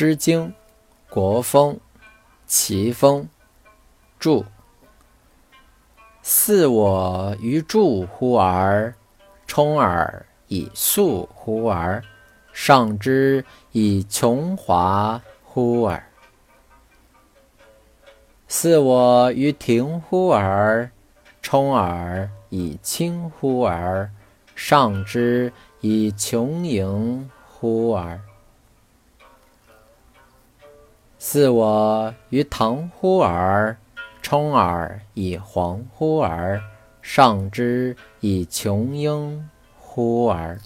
诗经·国风·齐风注：似我于助乎尔，充耳以素乎尔，上之以琼华乎尔。似我于庭乎尔，充耳以清乎尔，上之以琼盈乎尔。似我于堂乎尔，充耳以黄乎而，上之以琼英乎而。